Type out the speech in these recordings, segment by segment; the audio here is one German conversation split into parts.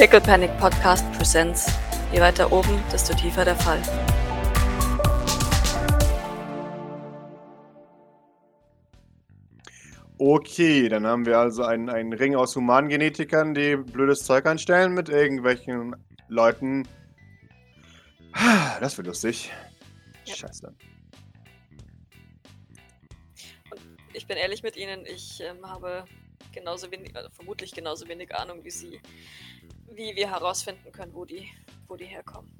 Pickle Panic Podcast Presents. Je weiter oben, desto tiefer der Fall. Okay, dann haben wir also einen, einen Ring aus Humangenetikern, die blödes Zeug anstellen mit irgendwelchen Leuten. Das wird lustig. Ja. Scheiße. Ich bin ehrlich mit Ihnen, ich ähm, habe genauso wenig, äh, vermutlich genauso wenig Ahnung wie Sie, wie wir herausfinden können, wo die, wo die herkommen.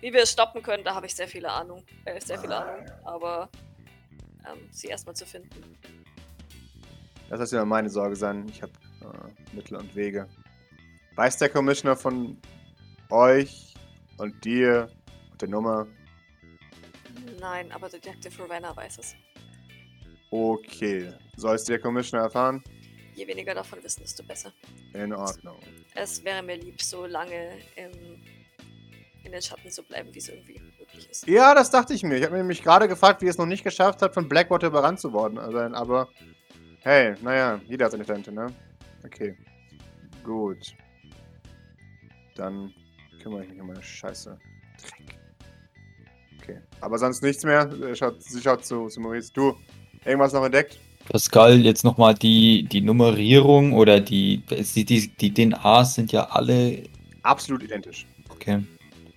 Wie wir es stoppen können, da habe ich sehr viele Ahnung, äh, sehr viel Ahnung, aber ähm, sie erstmal zu finden. Das soll ja meine Sorge sein. Ich habe äh, Mittel und Wege. Weiß der Commissioner von euch und dir und der Nummer? Nein, aber Detective Ravenna weiß es. Okay. Soll es der Commissioner erfahren? Je weniger davon wissen, desto besser. In Ordnung. Es wäre mir lieb, so lange im, in den Schatten zu bleiben, wie es irgendwie möglich ist. Ja, das dachte ich mir. Ich habe mir nämlich gerade gefragt, wie es noch nicht geschafft hat, von Blackwater überrannt zu worden. Also, aber hey, naja, jeder hat seine Talente, ne? Okay. Gut. Dann kümmere ich mich um meine Scheiße. Dreck. Okay. Aber sonst nichts mehr. Äh, Schaut, sie schaut zu, zu Maurice. Du, irgendwas noch entdeckt? Pascal, jetzt nochmal die, die Nummerierung oder die, die, die, die DNAs sind ja alle. Absolut identisch. Okay.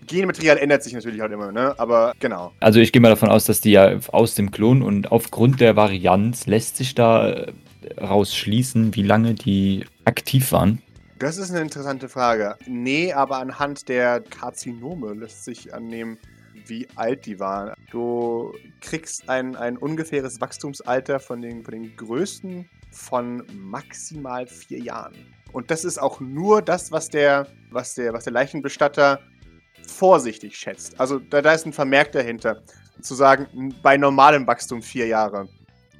Genmaterial ändert sich natürlich halt immer, ne? Aber genau. Also ich gehe mal davon aus, dass die ja aus dem Klon und aufgrund der Varianz lässt sich da äh, rausschließen, wie lange die aktiv waren. Das ist eine interessante Frage. Nee, aber anhand der Karzinome lässt sich annehmen, wie alt die waren. Du kriegst ein, ein ungefähres Wachstumsalter von den, von den größten von maximal vier Jahren. Und das ist auch nur das, was der, was der, was der Leichenbestatter vorsichtig schätzt. Also da, da ist ein Vermerk dahinter. Zu sagen, bei normalem Wachstum vier Jahre.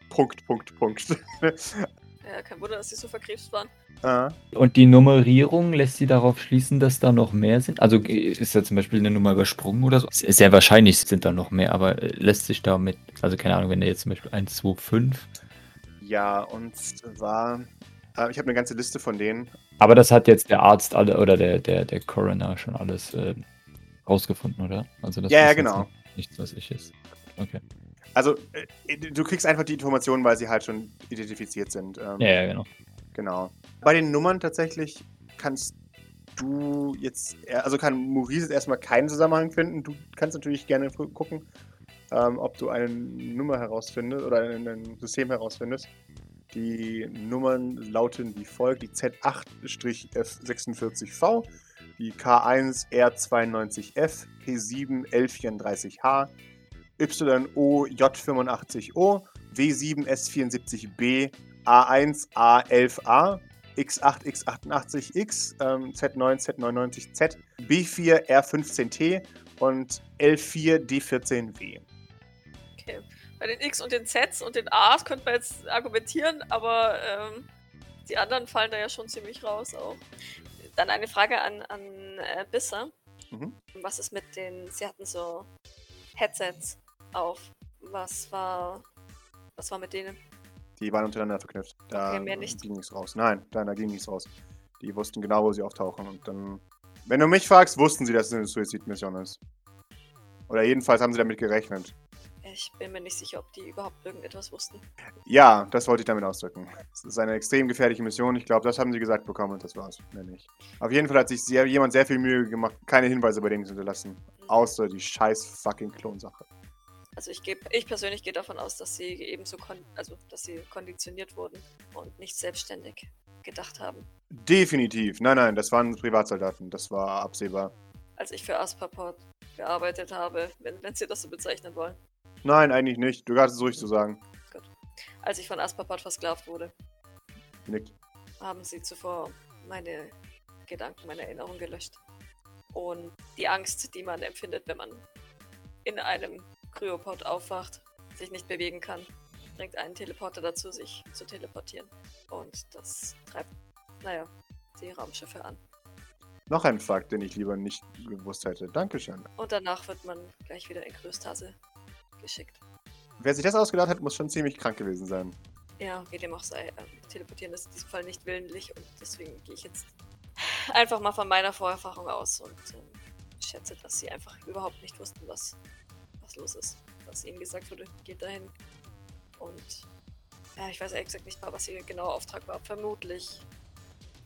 Punkt, Punkt, Punkt. Ja, kein Wunder, dass sie so verkrebst waren. ah. Und die Nummerierung lässt sie darauf schließen, dass da noch mehr sind. Also ist da zum Beispiel eine Nummer übersprungen oder so. Sehr wahrscheinlich sind da noch mehr, aber äh, lässt sich damit, also keine Ahnung, wenn da jetzt zum Beispiel 1, 2, 5. Ja, und zwar, äh, ich habe eine ganze Liste von denen. Aber das hat jetzt der Arzt alle oder der, der, der Coroner schon alles äh, rausgefunden, oder? Also das Ja, ja, genau. nicht- Nichts, was ich ist. Okay. Also, äh, du kriegst einfach die Informationen, weil sie halt schon identifiziert sind. Ähm, Ja, ja, genau. Genau. Bei den Nummern tatsächlich kannst du jetzt, also kann Maurice jetzt erstmal keinen Zusammenhang finden. Du kannst natürlich gerne gu- gucken, ähm, ob du eine Nummer herausfindest oder ein, ein System herausfindest. Die Nummern lauten wie folgt: die Z8-F46V, die K1R92F, P7L34H, YOJ85O, W7S74B, A1 A11A, X8 X88X, ähm, Z9 Z99Z, B4 R15T und L4 D14W. Okay. Bei den X und den Zs und den As könnte man jetzt argumentieren, aber ähm, die anderen fallen da ja schon ziemlich raus auch. Dann eine Frage an, an äh, Bisser. Mhm. Was ist mit den, sie hatten so Headsets auf. Was war, was war mit denen? Die waren untereinander verknüpft. Da Okay, ging nichts raus. Nein, nein, da ging nichts raus. Die wussten genau, wo sie auftauchen. Und dann, wenn du mich fragst, wussten sie, dass es eine Suizidmission ist. Oder jedenfalls haben sie damit gerechnet. Ich bin mir nicht sicher, ob die überhaupt irgendetwas wussten. Ja, das wollte ich damit ausdrücken. Es ist eine extrem gefährliche Mission. Ich glaube, das haben sie gesagt bekommen und das war's. Mehr nicht. Auf jeden Fall hat sich sehr, jemand sehr viel Mühe gemacht, keine Hinweise bei denen zu hinterlassen. Außer die scheiß fucking Klonsache. Also ich geb, ich persönlich gehe davon aus, dass sie ebenso also dass sie konditioniert wurden und nicht selbstständig gedacht haben. Definitiv. Nein, nein, das waren Privatsoldaten. Das war absehbar. Als ich für Aspaport gearbeitet habe, wenn, wenn sie das so bezeichnen wollen. Nein, eigentlich nicht. Du hast es ruhig zu sagen. Als ich von Aspaport versklavt wurde, Nickt. haben sie zuvor meine Gedanken, meine Erinnerungen gelöscht. Und die Angst, die man empfindet, wenn man in einem Kryopod aufwacht, sich nicht bewegen kann, bringt einen Teleporter dazu, sich zu teleportieren. Und das treibt, naja, die Raumschiffe an. Noch ein Fakt, den ich lieber nicht gewusst hätte. Dankeschön. Und danach wird man gleich wieder in Größtase geschickt. Wer sich das ausgedacht hat, muss schon ziemlich krank gewesen sein. Ja, wie dem auch sei, ähm, teleportieren ist in diesem Fall nicht willentlich und deswegen gehe ich jetzt einfach mal von meiner Vorerfahrung aus und ähm, schätze, dass sie einfach überhaupt nicht wussten, was, was los ist. Was ihnen gesagt wurde, geht dahin. Und ja, ich weiß ehrlich gesagt nicht mal, was ihr genauer Auftrag war. Vermutlich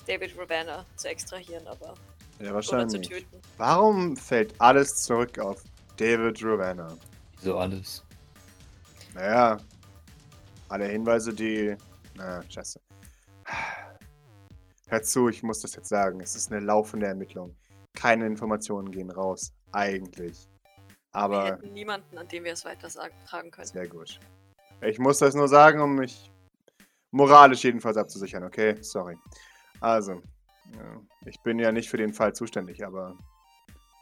David Ravenna zu extrahieren, aber Ja, oder zu wahrscheinlich. töten. Warum fällt alles zurück auf David Ravenna? So alles. Naja, alle Hinweise, die. Na, scheiße. Hör zu, ich muss das jetzt sagen. Es ist eine laufende Ermittlung. Keine Informationen gehen raus. Eigentlich. Wir Aber hätten niemanden, an dem wir es weiter tragen können. sehr gut. Ich muss das nur sagen, um mich moralisch jedenfalls abzusichern, okay? Sorry. Also, ich bin ja nicht für den Fall zuständig, aber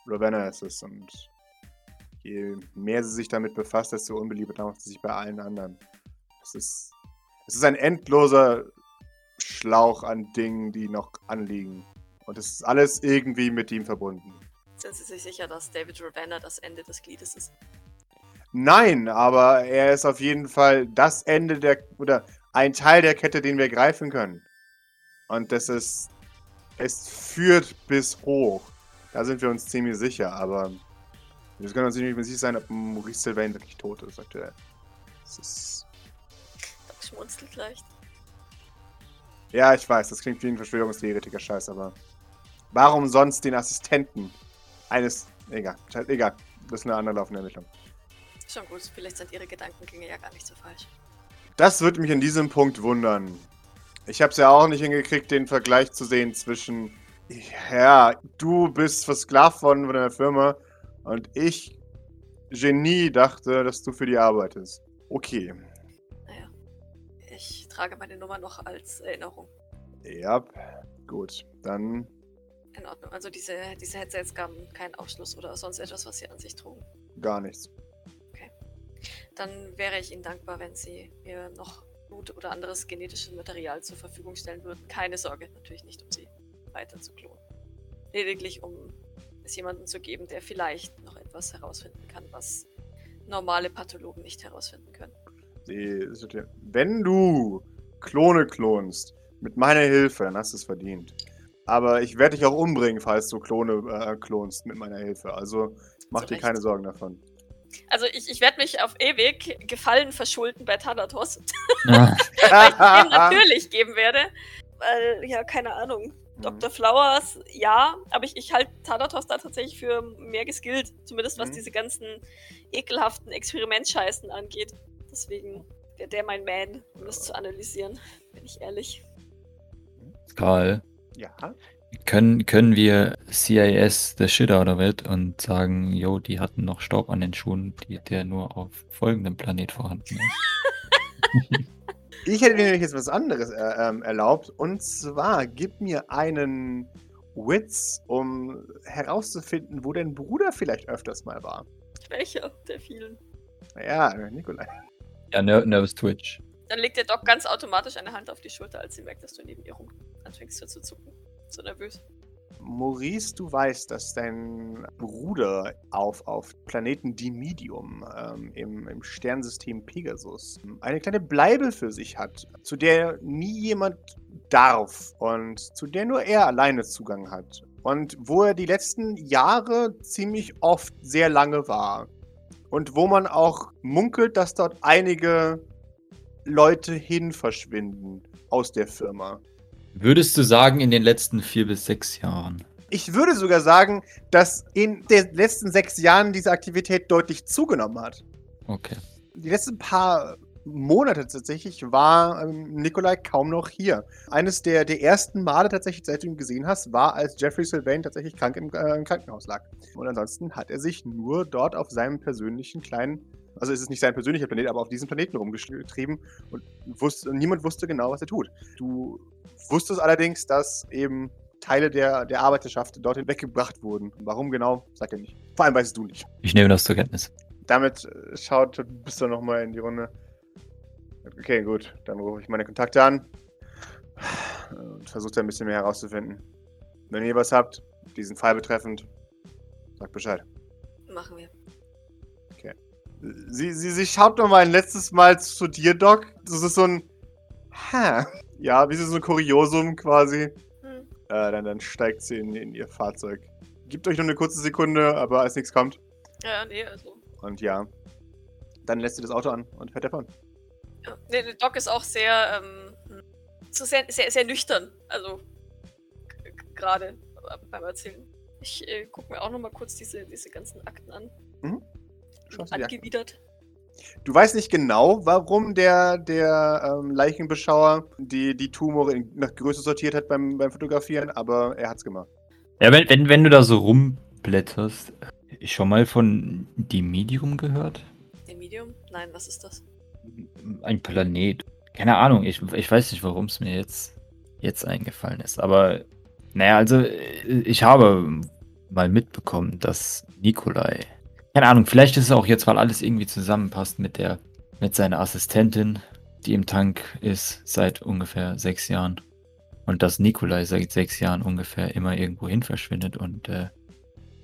Ravenna ist es und je mehr sie sich damit befasst, desto unbeliebter macht sie sich bei allen anderen. Es ist, es ist ein endloser Schlauch an Dingen, die noch anliegen. Und es ist alles irgendwie mit ihm verbunden. Sind Sie sich sicher, dass David Ravenna das Ende des Gliedes ist? Nein, aber er ist auf jeden Fall das Ende der oder ein Teil der Kette, den wir greifen können. Und das ist es führt bis hoch. Da sind wir uns ziemlich sicher, aber wir können uns nicht mehr sicher sein, ob Maurice Sylvain wirklich tot ist aktuell. Das ist Doc schmunzelt leicht. ja, ich weiß, das klingt wie ein Verschwörungstheoretiker-Scheiß, aber warum sonst den Assistenten eines egal, egal, das ist eine andere laufende Ermittlung. Schon gut, vielleicht sind Ihre Gedankengänge ja gar nicht so falsch. Das würde mich an diesem Punkt wundern. Ich habe es ja auch nicht hingekriegt, den Vergleich zu sehen zwischen, ja, du bist versklavt worden von deiner Firma und ich, Genie, dachte, dass du für die arbeitest. Okay. Naja, ich trage meine Nummer noch als Erinnerung. Ja, gut. Dann In Ordnung. Also diese, diese Headsets gaben keinen Aufschluss oder sonst etwas, was Sie an sich trugen. gar nichts. Dann wäre ich Ihnen dankbar, wenn Sie mir noch Blut oder anderes genetisches Material zur Verfügung stellen würden. Keine Sorge, natürlich nicht, um Sie weiter zu klonen. Lediglich, um es jemandem zu geben, der vielleicht noch etwas herausfinden kann, was normale Pathologen nicht herausfinden können. Wenn du Klone klonst, mit meiner Hilfe, dann hast du es verdient. Aber ich werde dich auch umbringen, falls du Klone äh, klonst mit meiner Hilfe. Also mach dir keine Sorgen davon. Also ich, ich werde mich auf ewig Gefallen verschulden bei Thanatos, Ah, weil ich ihm natürlich geben werde. Weil, ja, keine Ahnung. Mhm. Dr. Flowers, ja, aber ich, ich halte Thanatos da tatsächlich für mehr geskillt. Zumindest was Mhm. diese ganzen ekelhaften Experimentscheißen angeht. Deswegen wäre der mein Man, um das zu analysieren, bin ich ehrlich. Karl, Ja. können, können wir CIS the shit out of it und sagen, yo, die hatten noch Staub an den Schuhen, die, der nur auf folgendem Planet vorhanden ist. Ich hätte mir nämlich jetzt was anderes äh, ähm, erlaubt. Und zwar, gib mir einen Witz, um herauszufinden, wo dein Bruder vielleicht öfters mal war. Welcher der vielen? Ja, Nikolai. Ja, Ner Nervous Twitch. Dann legt der Doc ganz automatisch eine Hand auf die Schulter, als sie merkt, dass du neben ihr rum anfängst zu zucken. So nervös. Maurice, du weißt, dass dein Bruder auf, auf Planeten Dimidium ähm, im, im Sternensystem Pegasus eine kleine Bleibe für sich hat, zu der nie jemand darf und zu der nur er alleine Zugang hat. Und wo er die letzten Jahre ziemlich oft sehr lange war. Und wo man auch munkelt, dass dort einige Leute hin verschwinden aus der Firma. Würdest du sagen, in den letzten vier bis sechs Jahren? Ich würde sogar sagen, dass in den letzten sechs Jahren diese Aktivität deutlich zugenommen hat. Okay. Die letzten paar Monate tatsächlich war ähm, Nikolai kaum noch hier. Eines der, der ersten Male tatsächlich, seit du ihn gesehen hast, war, als Jeffrey Sylvain tatsächlich krank im, äh, im Krankenhaus lag. Und ansonsten hat er sich nur dort auf seinem persönlichen kleinen, also es ist nicht sein persönlicher Planet, aber auf diesem Planeten rumgetrieben und wusste, niemand wusste genau, was er tut. Du wusstest allerdings, dass eben Teile der, der Arbeiterschaft dorthin weggebracht wurden. Warum genau, sagt er nicht. Vor allem weißt du nicht. Ich nehme das zur Kenntnis. Damit äh, schaut bist du nochmal in die Runde. Okay, gut. Dann rufe ich meine Kontakte an und versuche ein bisschen mehr herauszufinden. Wenn ihr was habt, diesen Fall betreffend, sagt Bescheid. Machen wir. Sie, sie, sie schaut noch mal ein letztes Mal zu dir, Doc. Das ist so ein. Ha. Ja, wie so ein Kuriosum quasi. Hm. Äh, dann, dann steigt sie in, in ihr Fahrzeug. Gibt euch noch eine kurze Sekunde, aber als nichts kommt. Ja, nee, also. Und ja, dann lässt sie das Auto an und fährt davon. Ja. Nee, der Doc ist auch sehr, ähm, so sehr, sehr, sehr nüchtern. Also, gerade beim Erzählen. Ich äh, gucke mir auch noch mal kurz diese, diese ganzen Akten an. An. Angewidert. Du weißt nicht genau, warum der, der ähm, Leichenbeschauer die, die Tumore in, nach Größe sortiert hat beim, beim Fotografieren, aber er hat's gemacht. Ja, wenn, wenn, wenn du da so rumblätterst, ich schon mal von Die Medium gehört? Der Medium? Nein, was ist das? Ein Planet. Keine Ahnung, ich, ich weiß nicht, warum es mir jetzt, jetzt eingefallen ist. Aber, naja, also, äh, ich habe mal mitbekommen, dass Nikolai. Keine Ahnung, vielleicht ist es auch jetzt, weil alles irgendwie zusammenpasst mit der, mit seiner Assistentin, die im Tank ist seit ungefähr sechs Jahren. Und dass Nikolai seit sechs Jahren ungefähr immer irgendwo hin verschwindet und, äh,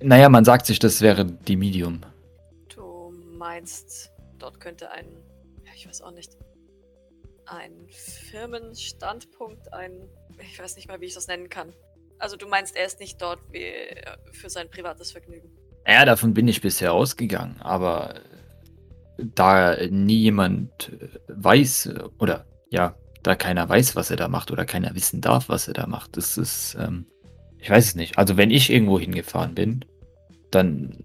naja, man sagt sich, das wäre die Medium. Du meinst, dort könnte ein, ich weiß auch nicht, ein Firmenstandpunkt, ein, ich weiß nicht mal, wie ich das nennen kann. Also du meinst, er ist nicht dort wie, für sein privates Vergnügen. Ja, davon bin ich bisher ausgegangen, aber da nie jemand äh, weiß oder ja, da keiner weiß, was er da macht oder keiner wissen darf, was er da macht, das ist, ähm, ich weiß es nicht. Also wenn ich irgendwo hingefahren bin, dann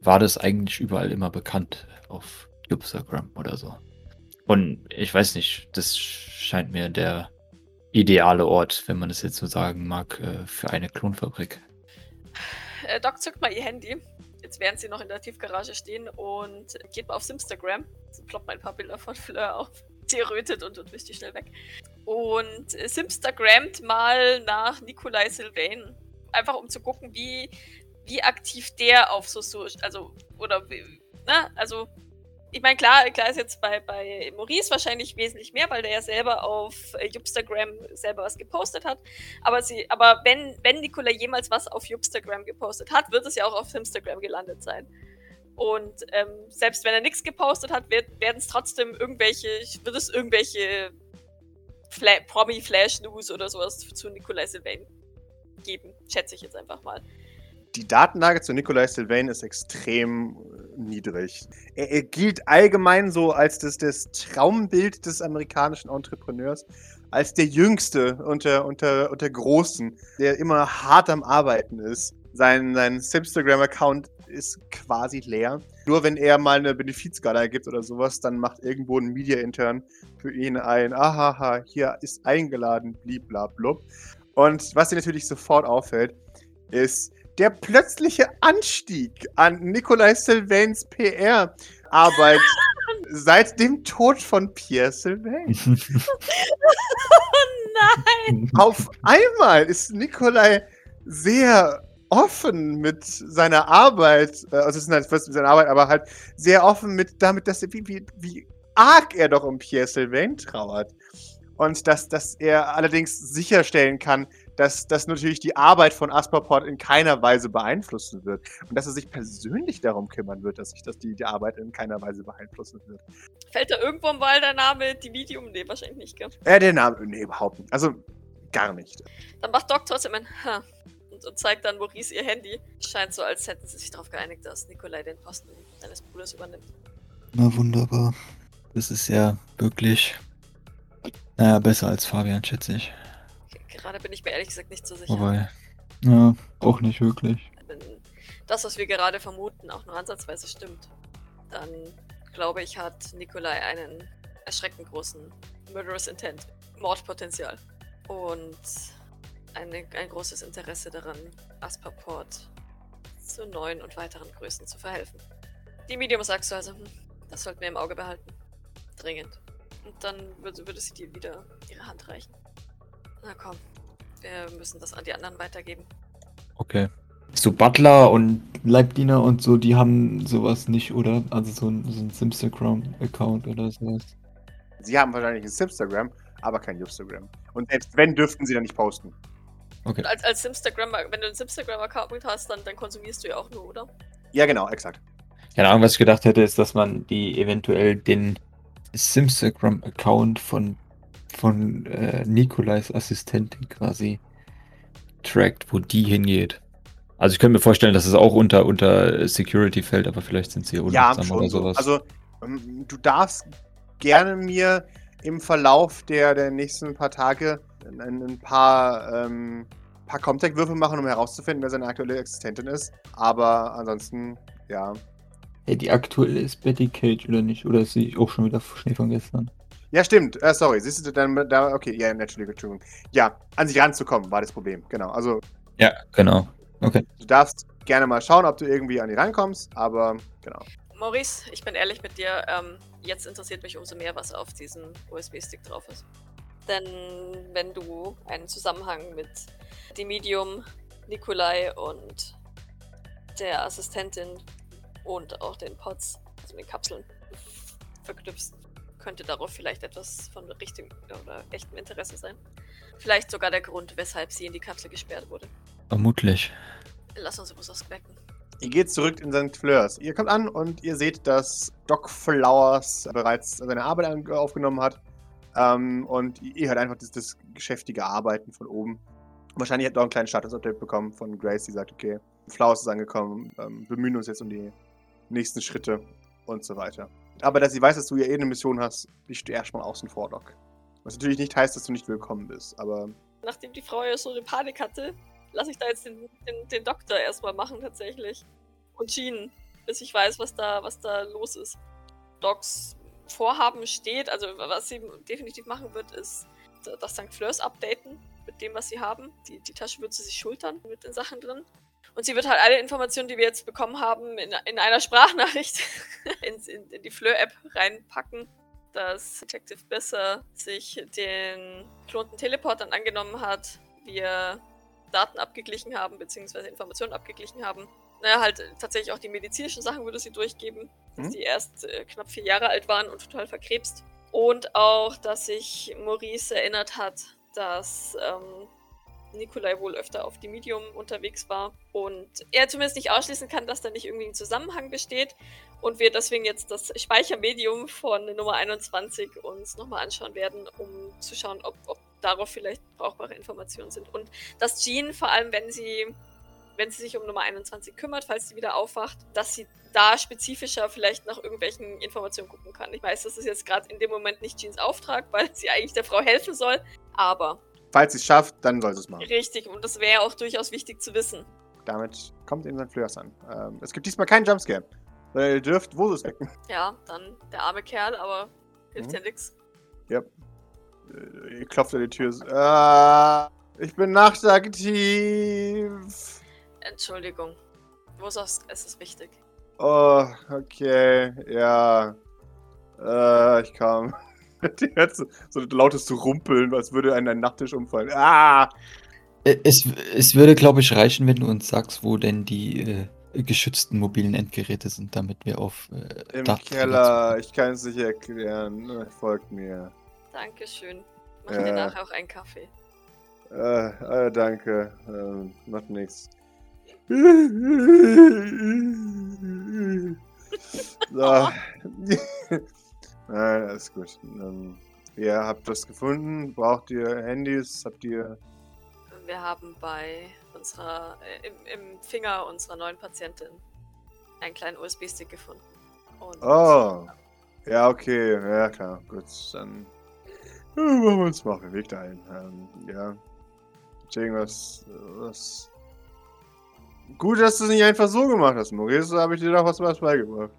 war das eigentlich überall immer bekannt auf Instagram oder so. Und ich weiß nicht, das scheint mir der ideale Ort, wenn man das jetzt so sagen mag, äh, für eine Klonfabrik. Äh, Doc zückt mal ihr Handy, jetzt während sie noch in der Tiefgarage stehen und geht mal auf Simstagram. Es ploppt mal ein paar Bilder von Fleur auf. Sie rötet und, und wischt die schnell weg. Und äh, Simstagrammt mal nach Nikolai Sylvain. Einfach um zu gucken, wie, wie aktiv der auf so, so also, oder, ne, also, ich meine, klar, klar ist jetzt bei, bei Maurice wahrscheinlich wesentlich mehr, weil der ja selber auf äh, Instagram selber was gepostet hat. Aber sie, aber wenn, wenn Nicola jemals was auf Instagram gepostet hat, wird es ja auch auf Instagram gelandet sein. Und ähm, selbst wenn er nichts gepostet hat, werden es trotzdem irgendwelche, wird es irgendwelche Fla Promi-Flash-News oder sowas zu Nikolai Sylvain geben. Schätze ich jetzt einfach mal. Die Datenlage zu Nikolai Sylvain ist extrem niedrig. Er, er gilt allgemein so als das, das Traumbild des amerikanischen Entrepreneurs, als der Jüngste unter, unter, unter Großen, der immer hart am Arbeiten ist. Sein, sein Instagram-Account ist quasi leer. Nur wenn er mal eine Benefizgala gibt oder sowas, dann macht irgendwo ein Media-Intern für ihn ein, ahaha, hier ist eingeladen, bliblablub. Und was dir natürlich sofort auffällt, ist der plötzliche Anstieg an Nikolai Sylvains PR-Arbeit seit dem Tod von Pierre Sylvain. Nein! Auf einmal ist Nikolai sehr offen mit seiner Arbeit, äh, also es ist halt fast mit seiner Arbeit, aber halt sehr offen mit damit, dass er, wie, wie, wie arg er doch um Pierre Sylvain trauert. Und dass, dass er allerdings sicherstellen kann, dass, dass natürlich die Arbeit von Asperport in keiner Weise beeinflussen wird. Und dass er sich persönlich darum kümmern wird, dass sich das die, die Arbeit in keiner Weise beeinflussen wird. Fällt da irgendwo im Wahl der Name die Medium? Nee, wahrscheinlich nicht, gell? Äh, der Name, nee, überhaupt nicht. Also, gar nicht. Dann macht Doc trotzdem ein Ha und, und zeigt dann Maurice ihr Handy. Scheint so, als hätten sie sich darauf geeinigt, dass Nikolai den Posten seines Bruders übernimmt. Na wunderbar. Das ist ja wirklich, naja, besser als Fabian, schätze ich. Gerade bin ich mir ehrlich gesagt nicht so sicher. Wobei, ja, auch nicht wirklich. Wenn das, was wir gerade vermuten, auch nur ansatzweise stimmt, dann glaube ich, hat Nikolai einen erschreckend großen Murderous Intent, Mordpotenzial und eine, ein großes Interesse daran, Asperport zu neuen und weiteren Größen zu verhelfen. Die Medium sagst du also, hm, das sollten wir im Auge behalten. Dringend. Und dann würde, würde sie dir wieder ihre Hand reichen. Na komm, wir müssen das an die anderen weitergeben. Okay. So Butler und Leibdiener und so, die haben sowas nicht, oder? Also so ein, so ein Simstagram-Account oder sowas. Sie haben wahrscheinlich ein Instagram, aber kein Instagram. Und selbst wenn, dürften sie dann nicht posten. Okay. Und als, als Instagram, wenn du einen Instagram-Account hast, dann, dann konsumierst du ja auch nur, oder? Ja, genau, exakt. Keine Ahnung, was ich gedacht hätte, ist, dass man die eventuell den Simstagram-Account von, von äh, Nikolais Assistentin quasi getrackt, wo die hingeht. Also ich könnte mir vorstellen, dass es auch unter, unter Security fällt, aber vielleicht sind sie Ja, unachtsam schon oder so. sowas. Also, ähm, du darfst gerne mir im Verlauf der, der nächsten paar Tage ein, ein paar, ähm, paar Contact-Würfe machen, um herauszufinden, wer seine aktuelle Existentin ist. Aber ansonsten, ja. hey, die aktuelle ist Betty Cage oder nicht? Oder ist sie auch schon wieder Schnee von gestern? Ja, stimmt. Äh, sorry. Siehst du dann da? Okay, ja, natürlich, Entschuldigung. Ja, an sich ranzukommen war das Problem. Genau. Also, Ja, genau. Okay. du darfst gerne mal schauen, ob du irgendwie an die rankommst, aber genau. Maurice, ich bin ehrlich mit dir. Ähm, jetzt interessiert mich umso mehr, was auf diesem USB-Stick drauf ist. Denn wenn du einen Zusammenhang mit dem Medium, Nikolai und der Assistentin und auch den Pods, also den Kapseln, verknüpfst, könnte darauf vielleicht etwas von richtigem oder echtem Interesse sein. Vielleicht sogar der Grund, weshalb sie in die Kapsel gesperrt wurde. Vermutlich. Lass uns etwas ausbecken. Ihr geht zurück in St. Fleurs. Ihr kommt an und ihr seht, dass Doc Flowers bereits seine Arbeit aufgenommen hat. Ähm, und ihr hört einfach das, das geschäftige Arbeiten von oben. Wahrscheinlich habt ihr auch einen kleinen Status-Update bekommen von Grace, die sagt, okay, Flowers ist angekommen, ähm, bemühen uns jetzt um die nächsten Schritte und so weiter. Aber dass sie weiß, dass du ja eh eine Mission hast, bist du erstmal außen vor, Doc. Was natürlich nicht heißt, dass du nicht willkommen bist, aber Nachdem die Frau ja so eine Panik hatte, lasse ich da jetzt den, den, den Doktor erstmal machen tatsächlich. Und Jean, bis ich weiß, was da, was da los ist. Docs Vorhaben steht, also was sie definitiv machen wird, ist das St. Fleurs updaten mit dem, was sie haben. Die, die Tasche wird sie sich schultern mit den Sachen drin. Und sie wird halt alle Informationen, die wir jetzt bekommen haben, in, in einer Sprachnachricht in, in, in die Fleur-App reinpacken dass Detective Besser sich den klonten Teleportern angenommen hat, wir Daten abgeglichen haben, beziehungsweise Informationen abgeglichen haben. Naja, halt äh, tatsächlich auch die medizinischen Sachen würde sie durchgeben, dass Mhm. die erst äh, knapp vier Jahre alt waren und total verkrebst. Und auch, dass sich Maurice erinnert hat, dass ähm, Nikolai wohl öfter auf die Medium unterwegs war und er zumindest nicht ausschließen kann, dass da nicht irgendwie ein Zusammenhang besteht und wir deswegen jetzt das Speichermedium von Nummer 21 uns nochmal anschauen werden, um zu schauen, ob, ob darauf vielleicht brauchbare Informationen sind. Und dass Jean, vor allem wenn sie, wenn sie sich um Nummer 21 kümmert, falls sie wieder aufwacht, dass sie da spezifischer vielleicht nach irgendwelchen Informationen gucken kann. Ich weiß, das ist jetzt gerade in dem Moment nicht Jeans Auftrag, weil sie eigentlich der Frau helfen soll, aber falls sie es schafft, dann soll sie es machen. richtig, und das wäre auch durchaus wichtig zu wissen. Damit kommt eben St. Fleurs an. Ähm, es gibt diesmal keinen Jumpscare. Weil ihr dürft Vosus wecken. Ja, dann der arme Kerl, aber hilft Mhm. ja nix. Äh, ihr klopft an die Tür. Äh, ich bin nachtaktiv. Entschuldigung. Wo sagst es ist wichtig. Oh, okay. Ja. Äh, ich kam. Die hört so, so ein lautes Rumpeln, als würde ein, ein Nachttisch umfallen. Ah! Äh, Es, es würde, glaube ich, reichen, wenn du uns sagst, wo denn die äh, geschützten mobilen Endgeräte sind, damit wir auf äh, Im Daten- Keller. Ich kann es nicht erklären. Äh, Folgt mir. Dankeschön. Mach Ja. dir nachher auch einen Kaffee. Äh, äh danke. Ähm, macht nichts. So. Nein, alles gut. Ähm, ihr habt was gefunden? Braucht ihr Handys? Habt ihr. Wir haben bei unserer, äh, im, im Finger unserer neuen Patientin einen kleinen USB-Stick gefunden. Und Oh. Ja, okay. Ja, klar. Gut, dann. äh, Machen wir uns mal auf den Weg dahin. Ähm, ja. Irgendwas. Was. Gut, dass du es nicht einfach so gemacht hast, Maurice. Da habe ich dir doch was, was beigebracht.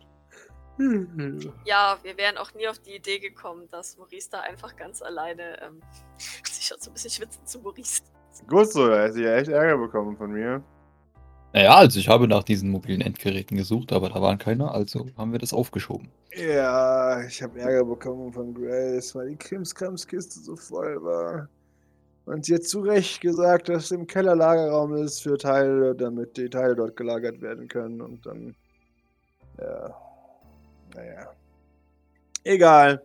Ja, wir wären auch nie auf die Idee gekommen, dass Maurice da einfach ganz alleine ähm, sich schon so ein bisschen schwitzen zu Maurice. Gut so, da hätte ich ja echt Ärger bekommen von mir. Naja, also ich habe nach diesen mobilen Endgeräten gesucht, aber da waren keine, also haben wir das aufgeschoben. Ja, ich habe Ärger bekommen von Grace, weil die Krimskramskiste so voll war. Und sie hat zu Recht gesagt, dass im Keller Lagerraum ist für Teile, damit die Teile dort gelagert werden können. Und dann. Ja. Naja. Egal.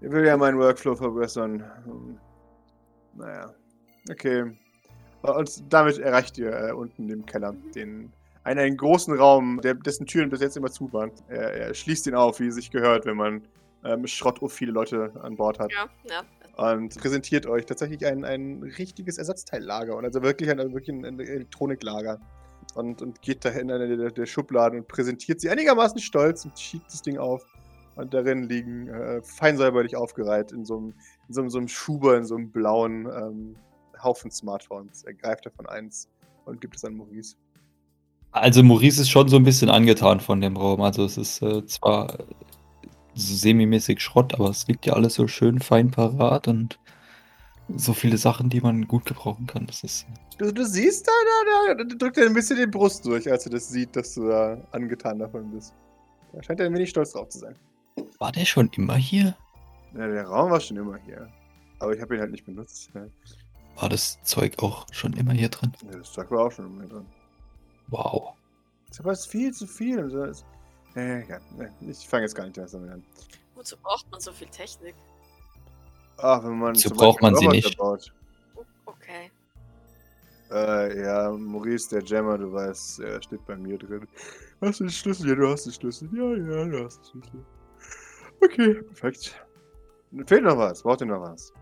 Ich will ja meinen Workflow verbessern. Hm. Naja. Okay. Und damit erreicht ihr äh, unten im Keller den einen, einen großen Raum, der, dessen Türen bis jetzt immer zu waren. Er, er schließt ihn auf, wie es sich gehört, wenn man ähm, schrottophile Leute an Bord hat. Ja, ja. und präsentiert euch tatsächlich ein, ein richtiges Ersatzteillager und also wirklich ein, wirklich ein Elektroniklager. Und, und geht da in eine der, der Schubladen und präsentiert sie einigermaßen stolz und schiebt das Ding auf. Und darin liegen äh, fein säuberlich aufgereiht in so einem, in so einem, so einem Schuber, in so einem blauen ähm, Haufen Smartphones. Er greift davon eins und gibt es an Maurice. Also Maurice ist schon so ein bisschen angetan von dem Raum. Also es ist äh, zwar semi-mäßig Schrott, aber es liegt ja alles so schön fein parat und so viele Sachen, die man gut gebrauchen kann. Das ist. Du, du siehst da, da, da, drückt er ein bisschen die Brust durch, als er das sieht, dass du da angetan davon bist. Da scheint er ein wenig stolz drauf zu sein. War der schon immer hier? Ja, der Raum war schon immer hier. Aber ich habe ihn halt nicht benutzt. Ja. War das Zeug auch schon immer hier drin? Ja, das Zeug war auch schon immer hier drin. Wow. Das ist aber viel zu viel. Also, äh, ja, ne, ich fange jetzt gar nicht damit an. Wozu braucht man so viel Technik? Ach, wenn man. So braucht man sie nicht. Baut. Okay. Äh, ja, Maurice, der Jammer, du weißt, er steht bei mir drin. Hast du den Schlüssel? Ja, du hast den Schlüssel. Ja, ja, du hast den Schlüssel. Okay, perfekt. Fehlt noch was? Braucht ihr noch was?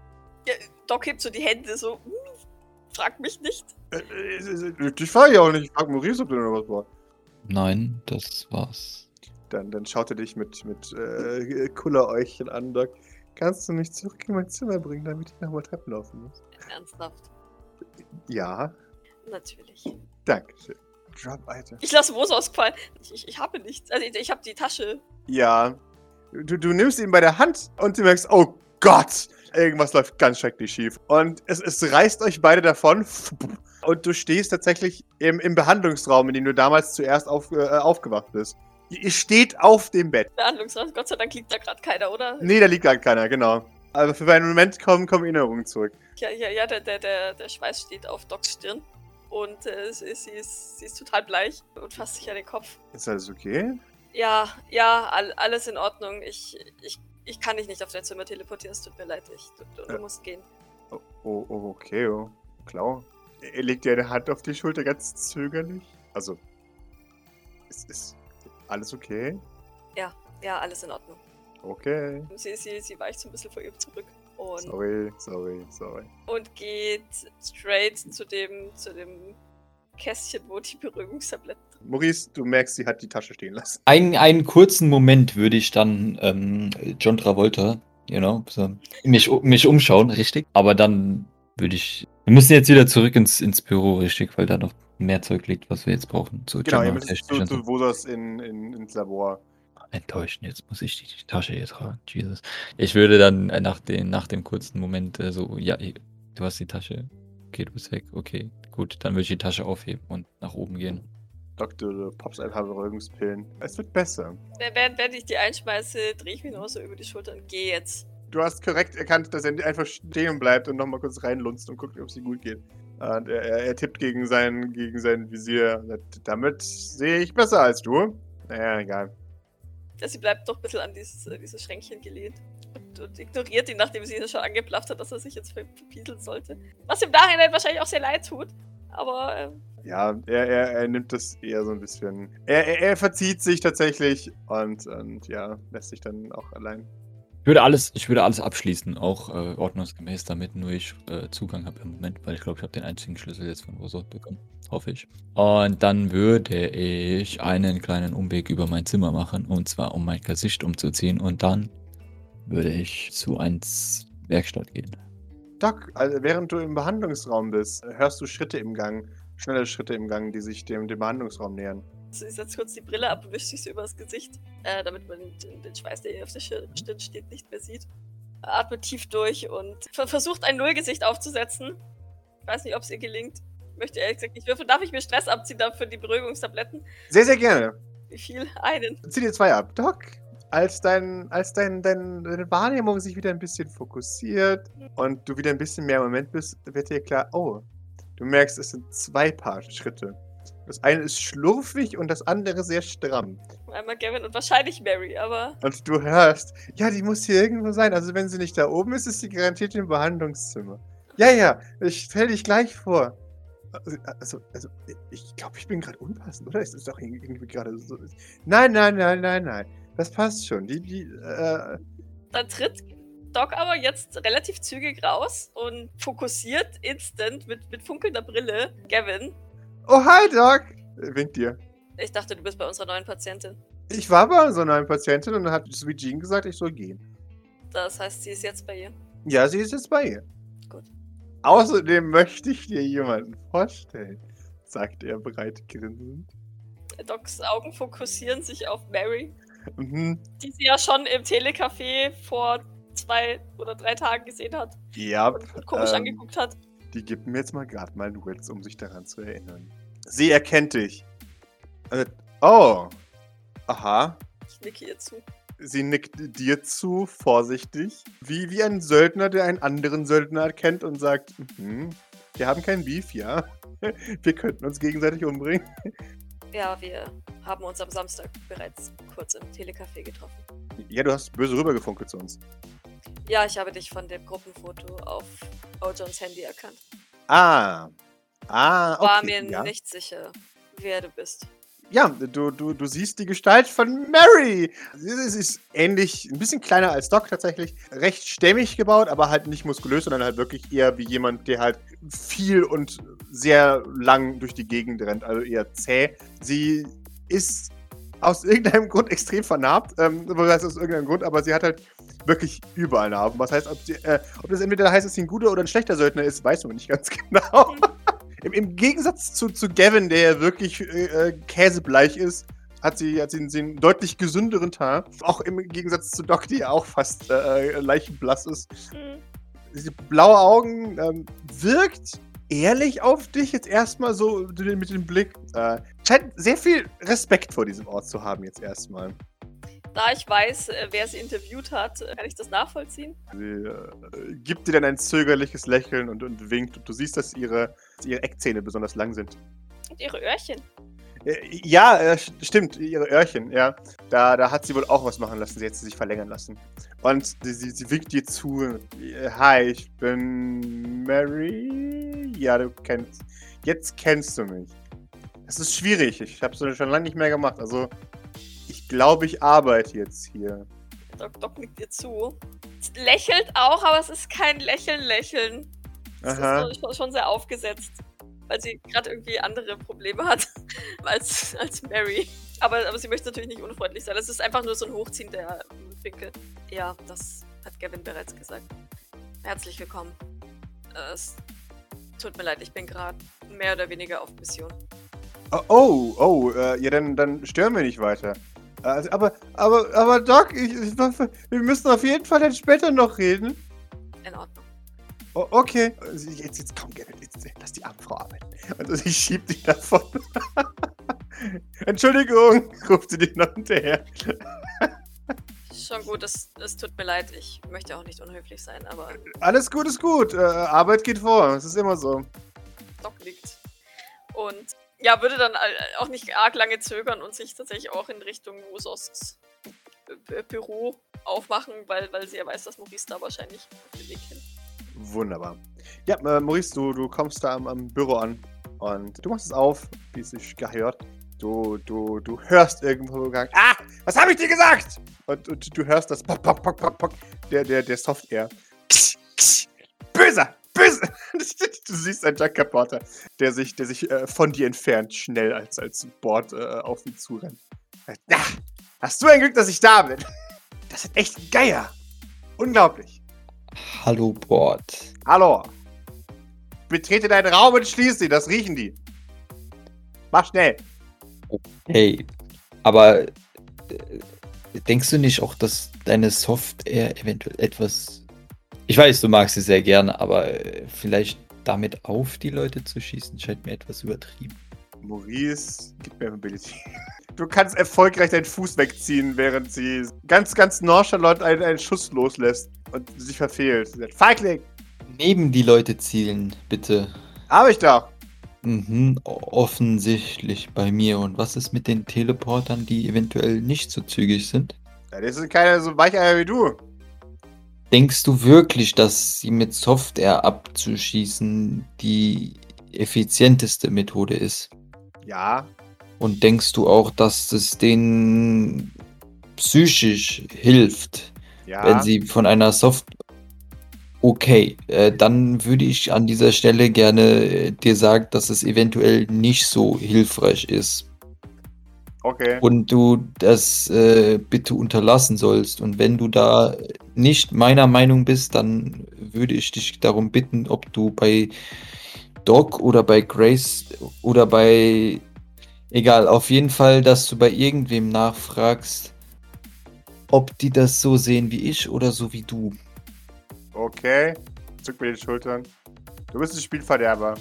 Doc hebt so die Hände so. "Hm, Frag mich nicht. Äh, äh, äh, Ich frage ja auch nicht. Ich frage Maurice, ob du noch was brauchst. Nein, das war's. Dann, dann schaut er dich mit, mit äh, Kulleräugchen an, Doc. Kannst du mich zurück in mein Zimmer bringen, damit ich nochmal Treppen laufen muss? Ernsthaft. Ja, Natürlich. Dankeschön. Drop Item. Ich lasse Rose ausfallen. Ich, ich, ich habe nichts. Also ich, ich habe die Tasche. Ja. Du, du nimmst ihn bei der Hand und du merkst, oh Gott, irgendwas läuft ganz schrecklich schief. Und es, es reißt euch beide davon. Und du stehst tatsächlich im, im Behandlungsraum, in dem du damals zuerst auf, äh, aufgewacht bist. Ihr steht auf dem Bett. Behandlungsraum. Gott sei Dank liegt da gerade keiner, oder? Nee, da liegt gar keiner, genau. Aber für einen Moment kommen, kommen Erinnerungen zurück. Ja, ja, ja der, der, der, Schweiß steht auf Docs Stirn. Und äh, sie, sie, ist, sie ist total bleich und fasst sich an den Kopf. Ist alles okay? Ja, ja, all, alles in Ordnung. Ich, ich, ich kann dich nicht auf dein Zimmer teleportieren. Es tut mir leid. Ich, du, du, Ja. musst gehen. Oh, oh, oh, okay, oh. Klar. Er legt dir eine Hand auf die Schulter, ganz zögerlich. Also, ist, ist alles okay? Ja, alles in Ordnung. Okay. Sie, sie, sie weicht so ein bisschen vor ihm zurück. Und, Sorry, sorry, sorry. und geht straight zu dem, zu dem Kästchen, wo die Beruhigungstabletten Maurice, du merkst, sie hat die Tasche stehen lassen. Ein, einen kurzen Moment würde ich dann ähm, John Travolta, you know, so, mich, mich umschauen, richtig. Aber dann würde ich. Wir müssen jetzt wieder zurück ins, ins Büro, richtig, weil da noch mehr Zeug liegt, was wir jetzt brauchen. So Genau, ihr müsst zu, zu so. Vosos in, in, ins Labor. Enttäuschend, jetzt muss ich die, die Tasche hier tragen. Jesus. Ich würde dann äh, nach, den, nach dem kurzen Moment äh, so, ja, du hast die Tasche. Okay, du bist weg. Okay, gut. Dann würde ich die Tasche aufheben und nach oben gehen. Doktor, du poppst ein paar Beruhigungspillen. Es wird besser. Während, während ich die einschmeiße, drehe ich mich nur so über die Schulter und gehe jetzt. Du hast korrekt erkannt, dass er einfach stehen bleibt und nochmal kurz reinlunzt und guckt, ob es ihm gut geht. Und er, er, er tippt gegen sein, gegen sein Visier. Damit sehe ich besser als du. Naja, egal. Ja, sie bleibt doch ein bisschen an dieses, äh, dieses Schränkchen gelehnt und, und ignoriert ihn, nachdem sie ihn schon angeblafft hat, dass er sich jetzt ver- verpieseln sollte. Was im Nachhinein wahrscheinlich auch sehr leid tut. Aber ähm, Ja, er, er, er nimmt das eher so ein bisschen. Er, er, er verzieht sich tatsächlich und, und ja, lässt sich dann auch allein. Ich würde alles, ich würde alles abschließen, auch äh, ordnungsgemäß, damit nur ich äh, Zugang habe im Moment, weil ich glaube, ich habe den einzigen Schlüssel jetzt von Rosa bekommen. Hoffe ich. Und dann würde ich einen kleinen Umweg über mein Zimmer machen, und zwar um mein Gesicht umzuziehen. Und dann würde ich zu eins Werkstatt gehen. Doc, also während du im Behandlungsraum bist, hörst du Schritte im Gang. Schnelle Schritte im Gang, die sich dem, dem Behandlungsraum nähern. Sie setzt kurz die Brille ab und wischt sich so übers Gesicht, äh, damit man den, den Schweiß, der ihr auf der Stirn steht, nicht mehr sieht. Atmet tief durch und ver versucht ein Nullgesicht aufzusetzen. Ich weiß nicht, ob es ihr gelingt. Möchte ehrlich gesagt nicht würfeln. Darf ich mir Stress abziehen dafür die Beruhigungstabletten? Sehr, sehr gerne. Wie viel? Einen. Zieh dir zwei ab. Doc, als, dein, als dein, dein, deine Wahrnehmung sich wieder ein bisschen fokussiert und du wieder ein bisschen mehr im Moment bist, wird dir klar, oh, du merkst, es sind zwei Paar Schritte. Das eine ist schlurfig und das andere sehr stramm. Einmal Gavin und wahrscheinlich Mary, aber Und du hörst, ja, die muss hier irgendwo sein. Also wenn sie nicht da oben ist, ist sie garantiert im Behandlungszimmer. Ja, ja, ich stell dich gleich vor. Also, also, also ich glaube, ich bin gerade unpassend, oder? Ist das doch irgendwie gerade so. Nein, nein, nein, nein, nein. Das passt schon. Die, die, äh, dann tritt Doc aber jetzt relativ zügig raus und fokussiert instant mit, mit funkelnder Brille Gavin. Oh, hi, Doc. Winkt dir. Ich dachte, du bist bei unserer neuen Patientin. Ich war bei so einer Patientin und dann hat Sweet Jean gesagt, ich soll gehen. Das heißt, sie ist jetzt bei ihr. Ja, sie ist jetzt bei ihr. Gut. Außerdem möchte ich dir jemanden vorstellen, sagt er breit grinsend. Docs Augen fokussieren sich auf Mary, Mhm. die sie ja schon im Telecafé vor zwei oder drei Tagen gesehen hat Ja, und komisch ähm, angeguckt hat. die gibt mir jetzt mal gerade mal einen Witz, um sich daran zu erinnern. Sie erkennt dich. Äh, oh. Aha. Ich nicke ihr zu. Sie nickt dir zu, vorsichtig. Wie, wie ein Söldner, der einen anderen Söldner erkennt und sagt, mhm, wir haben kein Beef, ja. Wir könnten uns gegenseitig umbringen. Ja, wir haben uns am Samstag bereits kurz im Telecafé getroffen. Ja, du hast böse rübergefunkelt zu uns. Ja, ich habe dich von dem Gruppenfoto auf Ojons Handy erkannt. Ah. Ah, okay. War mir ja. nicht sicher, wer du bist. Ja, du, du, du siehst die Gestalt von Mary. Sie ist- ähnlich, ein bisschen kleiner als Doc tatsächlich. Recht stämmig gebaut, aber halt nicht muskulös, sondern halt wirklich eher wie jemand, der halt viel und sehr lang durch die Gegend rennt, also eher zäh. Sie ist aus irgendeinem Grund extrem vernarbt. Ähm, was heißt aus irgendeinem Grund, aber sie hat halt wirklich überall Narben. Was heißt, ob, sie, äh, ob das entweder heißt, dass sie ein guter oder ein schlechter Söldner ist, weiß man nicht ganz genau. Im, Im Gegensatz zu, zu Gavin, der ja wirklich äh, äh, käsebleich ist, hat sie, hat sie einen, einen deutlich gesünderen Teint. Auch im Gegensatz zu Doc, die ja auch fast äh, leichenblass ist. Hm. Diese blaue Augen ähm, wirkt ehrlich auf dich jetzt erstmal so mit dem Blick. Äh, scheint sehr viel Respekt vor diesem Ort zu haben jetzt erstmal. Da ich weiß, äh, wer sie interviewt hat, äh, kann ich das nachvollziehen. Sie äh, gibt dir dann ein zögerliches Lächeln und, und winkt. Und du siehst, dass ihre, dass ihre Eckzähne besonders lang sind. Und ihre Öhrchen. Äh, Ja, äh, st- stimmt, ihre Öhrchen, ja. Da, da hat sie wohl auch was machen lassen. Sie hat sie sich verlängern lassen. Und sie, sie, winkt dir zu. Hi, ich bin Mary. Ja, du kennst. Jetzt kennst du mich. Das ist schwierig. Ich habe es schon lange nicht mehr gemacht. Also, glaube, ich arbeite jetzt hier. Doc, Doc nickt ihr zu. Es lächelt auch, aber es ist kein Lächeln-Lächeln. Es Aha. ist schon, schon sehr aufgesetzt. Weil sie gerade irgendwie andere Probleme hat als, als Mary. Aber, aber sie möchte natürlich nicht unfreundlich sein. Es ist einfach nur so ein Hochziehen der Winkel. Ja, das hat Gavin bereits gesagt. Herzlich willkommen. Äh, Es tut mir leid, ich bin gerade mehr oder weniger auf Mission. Oh, oh, oh äh, ja, dann, dann stören wir nicht weiter. Also, aber, aber, aber Doc, ich, ich, wir müssen auf jeden Fall dann später noch reden. In Ordnung. Oh, okay. Also Jetzt, jetzt komm, Gerrit, jetzt lass die arme Frau arbeiten. Also sie schiebt dich davon. Entschuldigung, ruft sie dir noch hinterher. Schon gut, es, es tut mir leid. Ich möchte auch nicht unhöflich sein, aber Alles gut ist gut. Äh, Arbeit geht vor. Es ist immer so. Doc liegt. Und ja, würde dann all- auch nicht arg lange zögern und sich tatsächlich auch in Richtung Usos Bü- Büro aufmachen, weil, weil sie ja weiß, dass Maurice da wahrscheinlich dem Weg hin. Wunderbar. Ja, äh, Maurice, du, du kommst da am, am Büro an und du machst es auf, wie es sich gehört. Du, du, du hörst irgendwo Gang, ah, was habe ich dir gesagt? Und, und du hörst das Pock, Pock, Pock, Pock, Pock der, der, der Software. Du siehst einen Jack Porter, der sich, der sich äh, von dir entfernt, schnell als, als Board äh, auf ihn zurennt. Ja, hast du ein Glück, dass ich da bin. Das sind echt Geier. Unglaublich. Hallo, Bord. Hallo. Betrete deinen Raum und schließ ihn, das riechen die. Mach schnell. Hey, aber äh, denkst du nicht auch, dass deine Software eventuell etwas. Ich weiß, du magst sie sehr gerne, aber äh, vielleicht damit auf die Leute zu schießen, scheint mir etwas übertrieben. Maurice, gib mir Mobility. Du kannst erfolgreich deinen Fuß wegziehen, während sie ganz, ganz nonchalant einen, einen Schuss loslässt und sich verfehlt. Sie sagt, Feigling! Neben die Leute zielen, bitte. Hab ich doch. Mhm, offensichtlich bei mir. Und was ist mit den Teleportern, die eventuell nicht so zügig sind? Ja, das sind keine so Weicheier wie du. Denkst du wirklich, dass sie mit Software abzuschießen die effizienteste Methode ist? Ja. Und denkst du auch, dass es denen psychisch hilft, Ja. wenn sie von einer Soft Okay, äh, dann würde ich an dieser Stelle gerne äh, dir sagen, dass es eventuell nicht so hilfreich ist Okay. und du das äh, bitte unterlassen sollst. Und wenn du da nicht meiner Meinung bist, dann würde ich dich darum bitten, ob du bei Doc oder bei Grace oder bei egal, auf jeden Fall, dass du bei irgendwem nachfragst, ob die das so sehen wie ich oder so wie du. Okay. Zuck mir die Schultern. Du bist ein Spielverderber.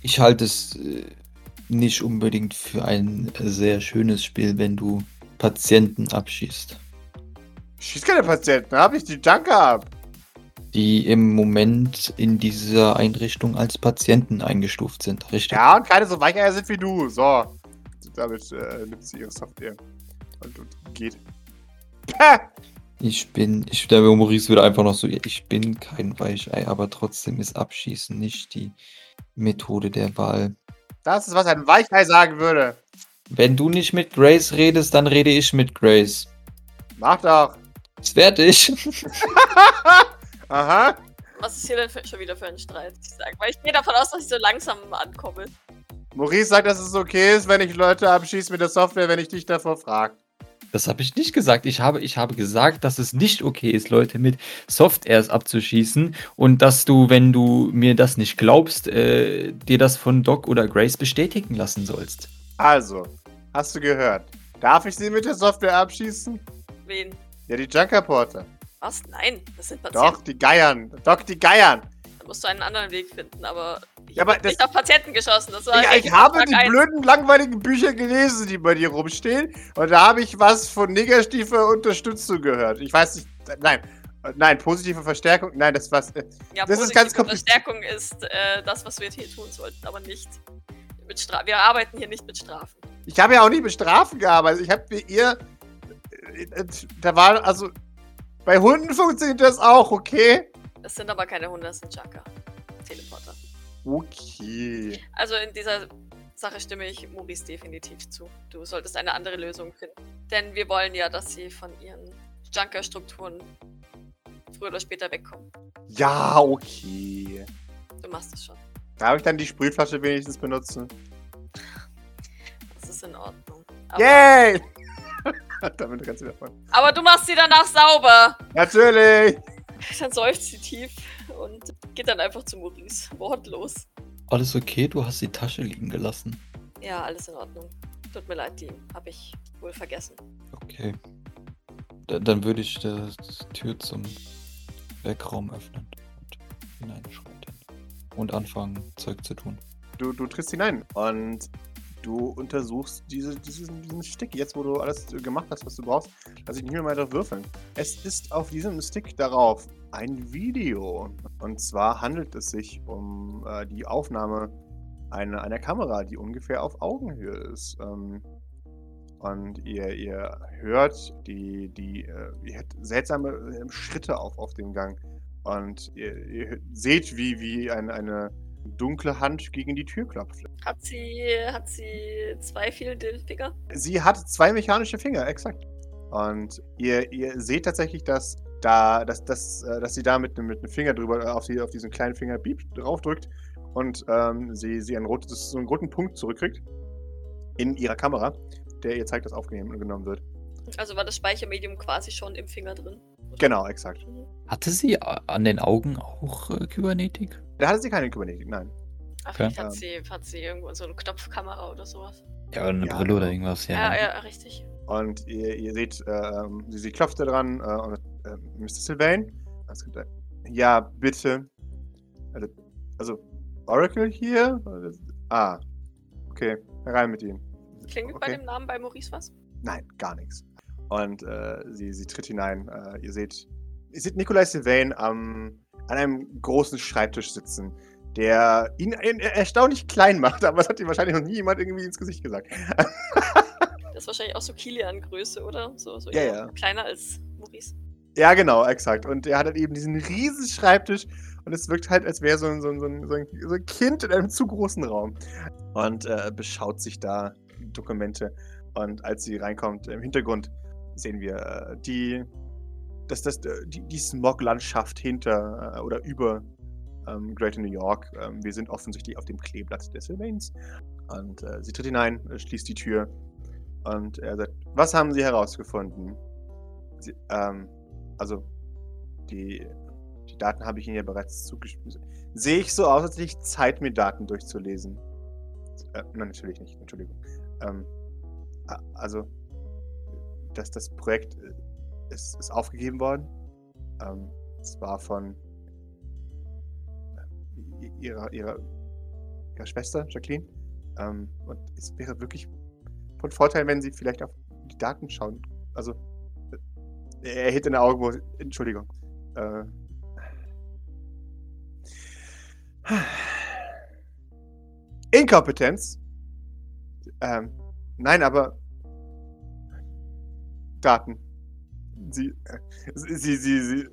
Ich halte es äh, nicht unbedingt für ein sehr schönes Spiel, wenn du Patienten abschießt, Schieß keine Patienten, hab ich die Junker ab. die im Moment in dieser Einrichtung als Patienten eingestuft sind, richtig? Ja, und keine so Weicheier sind wie du. So. Damit äh, nimmt sie ihre Software. Und, und geht. Ich bin, ich, der Maurice würde einfach noch so, ich bin kein Weichei, aber trotzdem ist Abschießen nicht die Methode der Wahl. Das ist, was ein Weichei sagen würde. Wenn du nicht mit Grace redest, dann rede ich mit Grace. Mach doch. Ist fertig. Aha. Was ist hier denn für, schon wieder für ein Streit? Ich sag, weil ich gehe davon aus, dass ich so langsam ankomme. Maurice sagt, dass es okay ist, wenn ich Leute abschieße mit der Software, wenn ich dich davor frage. Das habe ich nicht gesagt. Ich habe, ich habe gesagt, dass es nicht okay ist, Leute mit Softwares abzuschießen und dass du, wenn du mir das nicht glaubst, äh, dir das von Doc oder Grace bestätigen lassen sollst. Also, hast du gehört? Darf ich sie mit der Software abschießen? Wen? Ja, die Junker-Porter. Was? Nein, das sind Patienten. Doch, die Geiern. Doch, die Geiern. Musst du einen anderen Weg finden, aber ich Ja, aber hab das- nicht auf Patienten geschossen. Das war Ja, ich habe Tag die eins. blöden, langweiligen Bücher gelesen, die bei dir rumstehen. Und da habe ich was von negativer Unterstützung gehört. Ich weiß nicht. Nein. Nein, positive Verstärkung. Nein, das was. äh, Ja, das ist positive ganz kompliziert. Verstärkung ist äh, das, was wir hier tun sollten, aber nicht mit Strafen. Wir arbeiten hier nicht mit Strafen. Ich habe ja auch nicht mit Strafen gearbeitet. Ich habe mir ihr. äh, äh, Da war also. Bei Hunden funktioniert das auch, okay? Das sind aber keine Hunde, das sind Junker. Teleporter. Okay. Also in dieser Sache stimme ich Maurice definitiv zu. Du solltest eine andere Lösung finden. Denn wir wollen ja, dass sie von ihren Junker-Strukturen früher oder später wegkommen. Ja, okay. Du machst es schon. Darf ich dann die Sprühflasche wenigstens benutzen? Das ist in Ordnung. Aber, Yay! Damit kannst du davon. aber du machst sie danach sauber. Natürlich! Dann seufzt sie tief und geht dann einfach zu Maurice. Wortlos. Alles okay, du hast die Tasche liegen gelassen. Ja, alles in Ordnung. Tut mir leid, die habe ich wohl vergessen. Okay. Da, dann würde ich die Tür zum Werkraum öffnen und hineinschreiten. Und anfangen, Zeug zu tun. Du, du trittst hinein und du untersuchst diese, diesen, diesen Stick. Jetzt, wo du alles äh, gemacht hast, was du brauchst, lass ich nicht mehr weiter würfeln. Es ist auf diesem Stick darauf ein Video. Und zwar handelt es sich um äh, die Aufnahme einer, einer Kamera, die ungefähr auf Augenhöhe ist. Ähm, und ihr, ihr hört die, die äh, ihr hört seltsame äh, Schritte auf, auf dem Gang. Und ihr, ihr seht, wie, wie eine, eine dunkle Hand gegen die Tür klopft. Hat sie, hat sie zwei fehlende Finger? Sie hat zwei mechanische Finger, exakt. Und ihr, ihr seht tatsächlich, dass da, dass, dass, äh, dass sie da mit, einem- mit einem Finger drüber äh, auf, die, auf diesen kleinen Finger beep draufdrückt und ähm, sie, sie ein rotes, so einen roten Punkt zurückkriegt in ihrer Kamera, der ihr zeigt, dass aufgenommen wird. Also war das Speichermedium quasi schon im Finger drin. Genau, exakt. Mhm. Hatte sie a- an den Augen auch äh, Kybernetik? Da hatte sie keine Kybernetik, nein. Ach, Okay. vielleicht hat Ähm. sie, hat sie irgendwo so eine Knopfkamera oder sowas. Ja, eine Ja, Brille oder genau. irgendwas, Ja, ja. ja, richtig. Und ihr, ihr seht, ähm, sie, sie klopft da dran äh, und äh, Mr. Sylvain. Was kommt da? Ja, bitte. Also, also Oracle hier? Ah, okay. Herein mit ihm. Klingt bei Okay. dem Namen bei Maurice was? Nein, gar nichts. Und äh, sie, sie tritt hinein. Äh, ihr seht, ihr seht Nikolai Sylvain am, an einem großen Schreibtisch sitzen, der ihn er- er- erstaunlich klein macht, aber das hat ihm wahrscheinlich noch nie jemand irgendwie ins Gesicht gesagt. Das ist wahrscheinlich auch so Kilian-Größe, oder? So, so Ja, ja. kleiner als Maurice. Ja, genau, exakt. Und er hat halt eben diesen riesen Schreibtisch und es wirkt halt, als wäre so ein, so, so, so ein Kind in einem zu großen Raum. Und äh, beschaut sich da Dokumente. Und als sie reinkommt, im Hintergrund sehen wir äh, die dass das äh, die, die Smog-Landschaft hinter äh, oder über ähm, Greater New York. Ähm, wir sind offensichtlich auf dem Kleeblatt des Sylvains. Und äh, sie tritt hinein, äh, schließt die Tür und er sagt, was haben Sie herausgefunden? Sie, ähm, also, die, die Daten habe ich Ihnen ja bereits zugespielt. Sehe ich so aus, als hätte ich Zeit, mir Daten durchzulesen? Äh, nein, natürlich nicht, Entschuldigung. Ähm, also, dass das Projekt äh, ist, ist aufgegeben worden. Ähm, es war von äh, ihrer, ihrer, ihrer Schwester, Jacqueline. Ähm, und es wäre wirklich von Vorteil, wenn Sie vielleicht auf die Daten schauen. Also, äh, er in der Augen, Entschuldigung. Äh, Inkompetenz? Ähm, nein, aber Daten. Sie, äh, sie, sie, sie,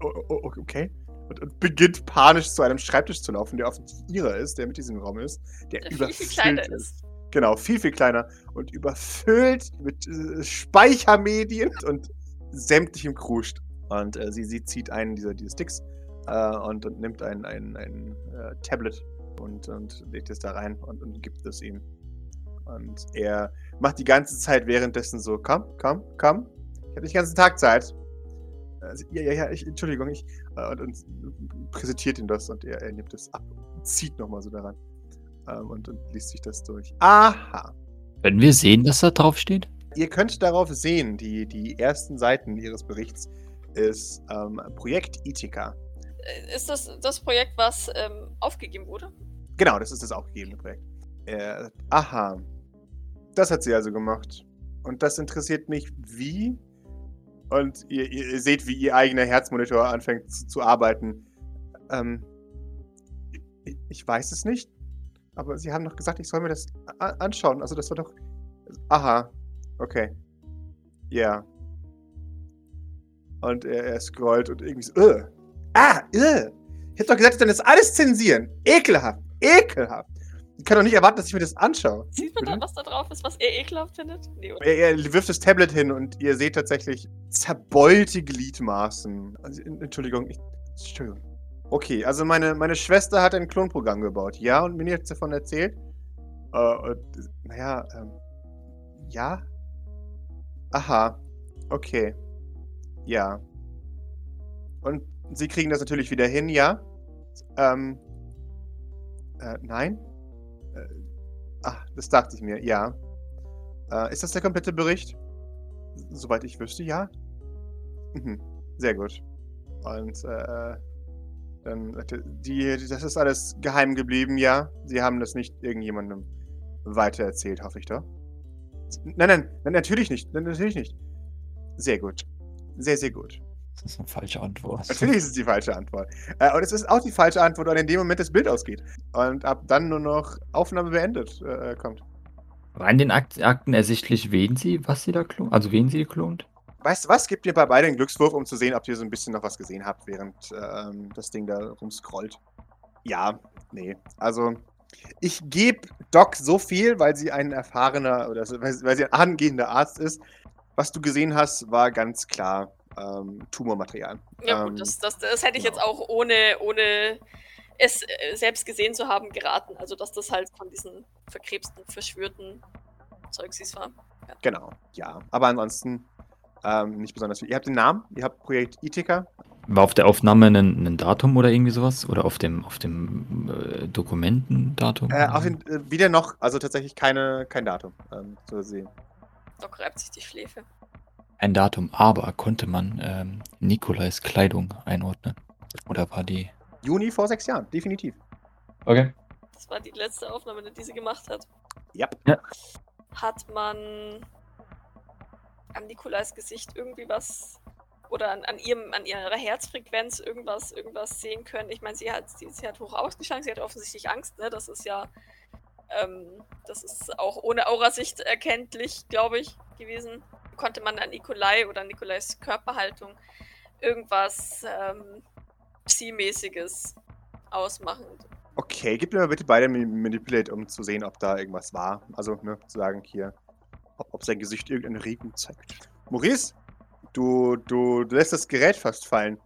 oh, oh, okay. Und, und, beginnt panisch zu einem Schreibtisch zu laufen, der offensichtlich ihrer ist, der mit diesem Raum ist, der, der überfüllt viel, viel kleiner ist. ist. Genau, viel, viel kleiner und überfüllt mit äh, Speichermedien und sämtlichem Kruscht. Und äh, sie, sie zieht einen dieser, dieser Sticks äh, und, und nimmt ein, ein, ein äh, Tablet und, und legt es da rein und, und gibt es ihm. Und er macht die ganze Zeit währenddessen so, komm, komm, komm, ich habe den ganzen Tag Zeit. Also, ja, ja, ja, ich, Entschuldigung, ich, äh, und, und, präsentiert ihm das und er, er nimmt es ab und zieht nochmal so daran ähm, und, und liest sich das durch. Aha. Können wir sehen, dass da drauf steht? Ihr könnt darauf sehen, die, die ersten Seiten ihres Berichts ist ähm, Projekt Ithika. Äh, ist das das Projekt, was ähm, aufgegeben wurde? Genau, das ist das aufgegebene Projekt. Äh, aha. Das hat sie also gemacht. Und das interessiert mich wie. Und ihr, ihr seht, wie ihr eigener Herzmonitor anfängt zu, zu arbeiten. Ähm, ich, ich, weiß es nicht. Aber sie haben doch gesagt, ich soll mir das anschauen. Also das war doch. Aha. Okay. Ja. Yeah. Und er, er, scrollt und irgendwie so. Uh. Ah, uh. Ich hab doch gesagt, ich soll das alles zensieren. Ekelhaft. Ekelhaft. Ich kann doch nicht erwarten, dass ich mir das anschaue. Sieht man da, was da drauf ist, was er ekelhaft findet? Nee, er, er, wirft das Tablet hin und ihr seht tatsächlich zerbeulte Gliedmaßen. Also, Entschuldigung, ich, Entschuldigung. Okay, also meine, meine Schwester hat ein Klonprogramm gebaut, ja, und mir jetzt davon erzählt. Äh, und, naja, ähm, ja. Aha, okay. Ja. Und sie kriegen das natürlich wieder hin, ja? Ähm, äh, nein? Ach, das dachte ich mir, ja. Äh, ist das der komplette Bericht? Soweit ich wüsste, ja. Mhm. Sehr gut. Und, äh, dann, die, das ist alles geheim geblieben, ja? Sie haben das nicht irgendjemandem weitererzählt, hoffe ich doch. Nein, nein, nein, natürlich nicht. Nein, natürlich nicht. Sehr gut. Sehr, sehr gut. Das ist eine falsche Antwort. Natürlich ist es die falsche Antwort. Äh, und es ist auch die falsche Antwort, weil in dem Moment das Bild ausgeht. Und ab dann nur noch Aufnahme beendet äh, kommt. War in den Akt Akten ersichtlich, wen sie, was sie da klont? Also wen sie klont? Weißt du was? Gebt ihr bei beiden einen Glückswurf, um zu sehen, ob ihr so ein bisschen noch was gesehen habt, während ähm, das Ding da rumscrollt. Ja, nee. Also, ich gebe Doc so viel, weil sie ein erfahrener oder weil sie ein angehender Arzt ist. Was du gesehen hast, war ganz klar ähm, Tumormaterial. Ja, gut, das, das, das hätte ich genau. jetzt auch ohne, ohne es äh, selbst gesehen zu haben geraten. Also, dass das halt von diesen verkrebsten, verschwürten Zeugsis war. Ja. Genau, ja. Aber ansonsten ähm, nicht besonders viel. Ihr habt den Namen, ihr habt Projekt Ithika. War auf der Aufnahme ein, ein, Datum oder irgendwie sowas? Oder auf dem, auf dem äh, Dokumentendatum? Äh, auf den, äh, wieder noch, also tatsächlich keine, kein Datum ähm, zu sehen. Doc reibt sich die Schläfe ein Datum, aber konnte man ähm, Nikolais Kleidung einordnen? Oder war die. Juni vor sechs Jahren, definitiv. Okay. Das war die letzte Aufnahme, die sie gemacht hat. Yep. Ja. Hat man an Nikolais Gesicht irgendwie was oder an, an, ihrem, an ihrer Herzfrequenz irgendwas, irgendwas sehen können? Ich meine, sie hat, sie, sie hat hoch ausgeschlagen, sie hat offensichtlich Angst, ne? Das ist ja. Ähm, das ist auch ohne Aurasicht erkenntlich, glaube ich, gewesen konnte man an Nikolai oder Nikolais Körperhaltung irgendwas ähm, Psi-mäßiges ausmachen. Okay, gib mir mal bitte beide Manipulate, um zu sehen, ob da irgendwas war. Also, ne, zu sagen hier, ob, ob sein Gesicht irgendeine Regung zeigt. Maurice, Du, du, du lässt das Gerät fast fallen.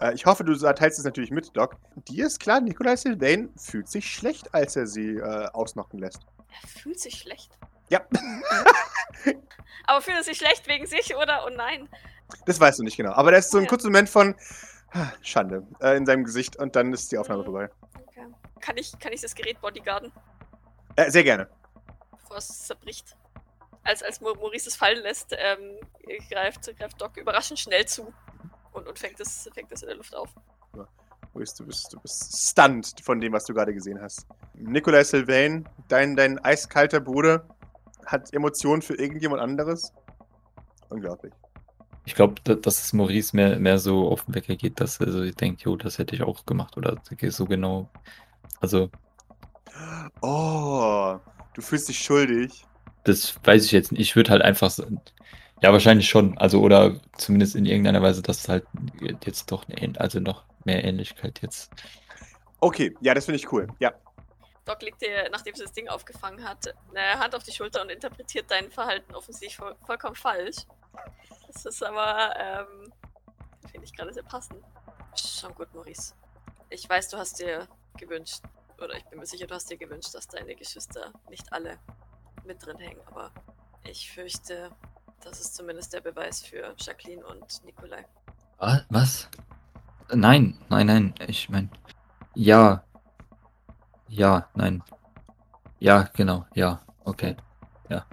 Äh, ich hoffe, du teilst es natürlich mit, Doc. Dir ist klar, Nikolai Sylvain fühlt sich schlecht, als er sie äh, ausnocken lässt. Er fühlt sich schlecht. Ja. Aber fühlt er sich schlecht wegen sich oder? Oh nein. Das weißt du nicht genau. Aber da ist so ein Ja. kurzer Moment von ah, Schande äh, in seinem Gesicht und dann ist die Aufnahme Mhm. vorbei. Okay. Kann ich, kann ich das Gerät bodyguarden, Äh, sehr gerne. bevor es zerbricht? Als, als Maurice es fallen lässt, ähm, greift, greift Doc überraschend schnell zu und, und fängt, es, fängt es in der Luft auf. Maurice, Du bist, du bist stunned von dem, was du gerade gesehen hast. Nikolai Sylvain, dein, dein eiskalter Bruder, hat Emotionen für irgendjemand anderes? Unglaublich. Ich glaube, dass es Maurice mehr, mehr so auf den Wecker geht, dass er so denkt, jo, das hätte ich auch gemacht. Oder so genau. Also, Oh, du fühlst dich schuldig. das weiß ich jetzt nicht. Ich würde halt einfach so, ja, wahrscheinlich schon. Also, oder zumindest in irgendeiner Weise, dass es halt jetzt doch eine, also noch mehr Ähnlichkeit jetzt. Okay, ja, das finde ich cool. Ja. Doc legt dir, nachdem sie das Ding aufgefangen hat, eine Hand auf die Schulter und interpretiert dein Verhalten offensichtlich voll, vollkommen falsch. Das ist aber, ähm, finde ich gerade sehr passend. Schon gut, Maurice. Ich weiß, du hast dir gewünscht, oder ich bin mir sicher, du hast dir gewünscht, dass deine Geschwister nicht alle mit drin hängen, aber ich fürchte, das ist zumindest der Beweis für Jacqueline und Nikolai. Wa- Was? Nein, nein, nein. Ich meine, ja. Ja, nein. Ja, genau, ja. Okay. Ja.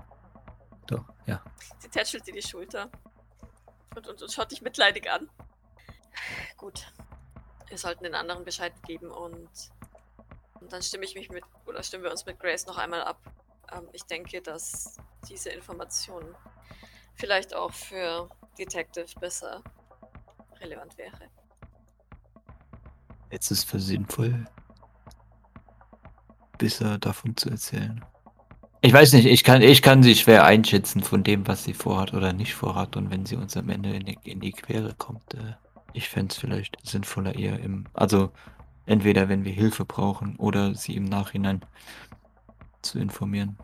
Doch, ja. Sie tätschelt dir die Schulter und, und, und schaut dich mitleidig an. Gut. Wir sollten den anderen Bescheid geben und, und dann stimme ich mich mit, oder stimmen wir uns mit Grace noch einmal ab. Ähm, ich denke, dass diese Information vielleicht auch für Detective besser relevant wäre. Jetzt ist für sinnvoll, besser davon zu erzählen. Ich weiß nicht, ich kann, ich kann sie schwer einschätzen von dem, was sie vorhat oder nicht vorhat. Und wenn sie uns am Ende in die, in die Quere kommt, äh, ich fände es vielleicht sinnvoller eher im, also entweder wenn wir Hilfe brauchen oder sie im Nachhinein zu informieren.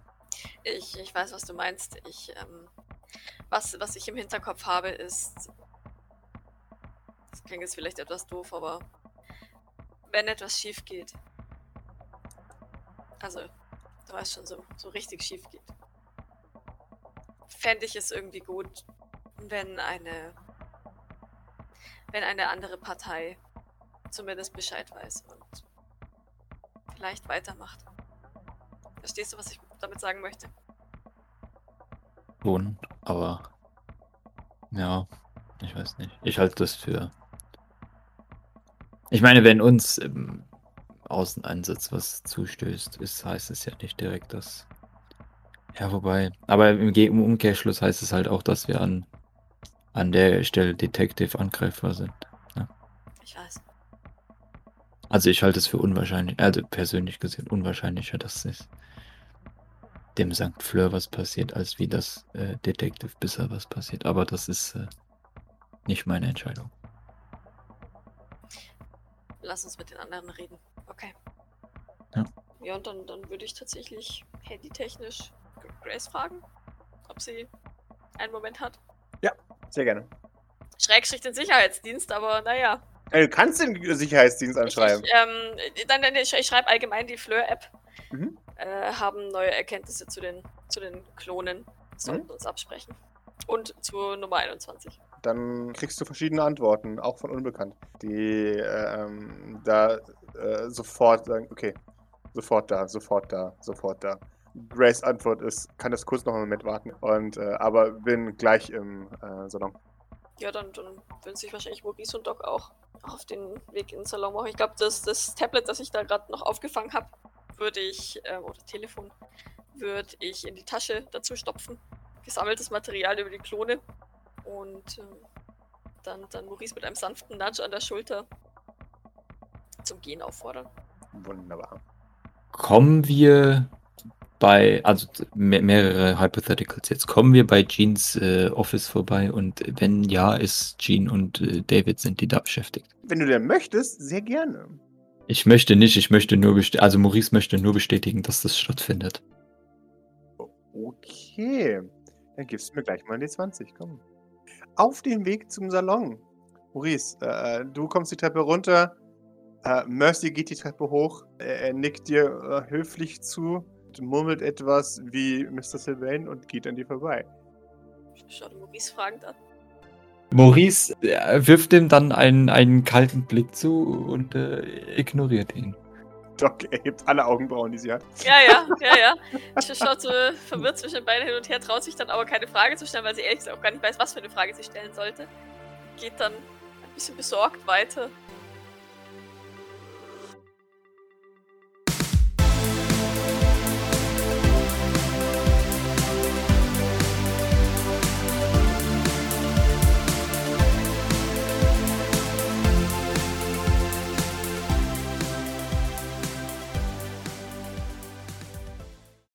Ich, ich weiß, was du meinst. Ich, ähm, was, was ich im Hinterkopf habe, ist. Das klingt jetzt vielleicht etwas doof, aber wenn etwas schief geht. Also, du weißt schon, so, so richtig schief geht. Fände ich es irgendwie gut, wenn eine. wenn eine andere Partei zumindest Bescheid weiß und vielleicht weitermacht. Verstehst du, was ich damit sagen möchte? Schon, aber ja, ich weiß nicht. Ich halte das für. Ich meine, wenn uns im Außeneinsatz was zustößt, ist, heißt es ja nicht direkt, dass. Ja, wobei. Aber im, Umkehrschluss heißt es halt auch, dass wir an, an der Stelle Detective angreifbar sind. Ich weiß. Also ich halte es für unwahrscheinlich, also persönlich gesehen unwahrscheinlicher, dass es dem St. Fleur was passiert, als wie das äh, Detective Bisser was passiert. Aber das ist äh, nicht meine Entscheidung. Lass uns mit den anderen reden. Okay. Ja. Ja, und dann, dann würde ich tatsächlich handytechnisch Grace fragen, ob sie einen Moment hat. Sehr gerne. Schrägstrich den Sicherheitsdienst, aber naja. Äh, Du kannst den Sicherheitsdienst Ich, anschreiben. ich, ähm, dann, dann, ich, ich schreibe allgemein die Fleur-App. Mhm. Äh, haben neue Erkenntnisse zu den, zu den Klonen. Sollten Mhm. uns absprechen. Und zu Nummer 21. Dann kriegst du verschiedene Antworten, auch von Unbekannt, die ähm, da äh, sofort sagen, okay, sofort da, sofort da, sofort da. Grace Antwort ist, kann das kurz noch einen Moment warten, und, äh, aber bin gleich im äh, Salon. Ja, dann, dann würden sich wahrscheinlich Maurice und Doc auch auf den Weg in den Salon machen. Ich glaube, das, das Tablet, das ich da gerade noch aufgefangen habe, würde ich, ähm, oder Telefon, würde ich in die Tasche dazu stopfen. Gesammeltes Material über die Klone. Und ähm, dann, dann Maurice mit einem sanften Nudge an der Schulter zum Gehen auffordern. Wunderbar. Kommen wir bei, also me mehrere Hypotheticals jetzt, kommen wir bei Jeans äh, Office vorbei und wenn ja, ist Jean und äh, David, sind die da beschäftigt? Wenn du denn möchtest, sehr gerne. Ich möchte nicht, ich möchte nur, best- also Maurice möchte nur bestätigen, dass das stattfindet. Okay, dann gibst du mir gleich mal die 20, komm. auf dem Weg zum Salon. Maurice, äh, du kommst die Treppe runter. Äh, Mercy geht die Treppe hoch. Er, er nickt dir äh, höflich zu, murmelt etwas wie Mr. Sylvain und geht an dir vorbei. Ich schaue Maurice fragend an. Maurice wirft ihm dann einen, einen kalten Blick zu und äh, ignoriert ihn. Doc erhebt alle Augenbrauen, die sie hat. Ja, ja, ja, ja. Sie schaut so verwirrt zwischen den beiden hin und her, traut sich dann aber keine Frage zu stellen, weil sie ehrlich gesagt auch gar nicht weiß, was für eine Frage sie stellen sollte. Geht dann ein bisschen besorgt weiter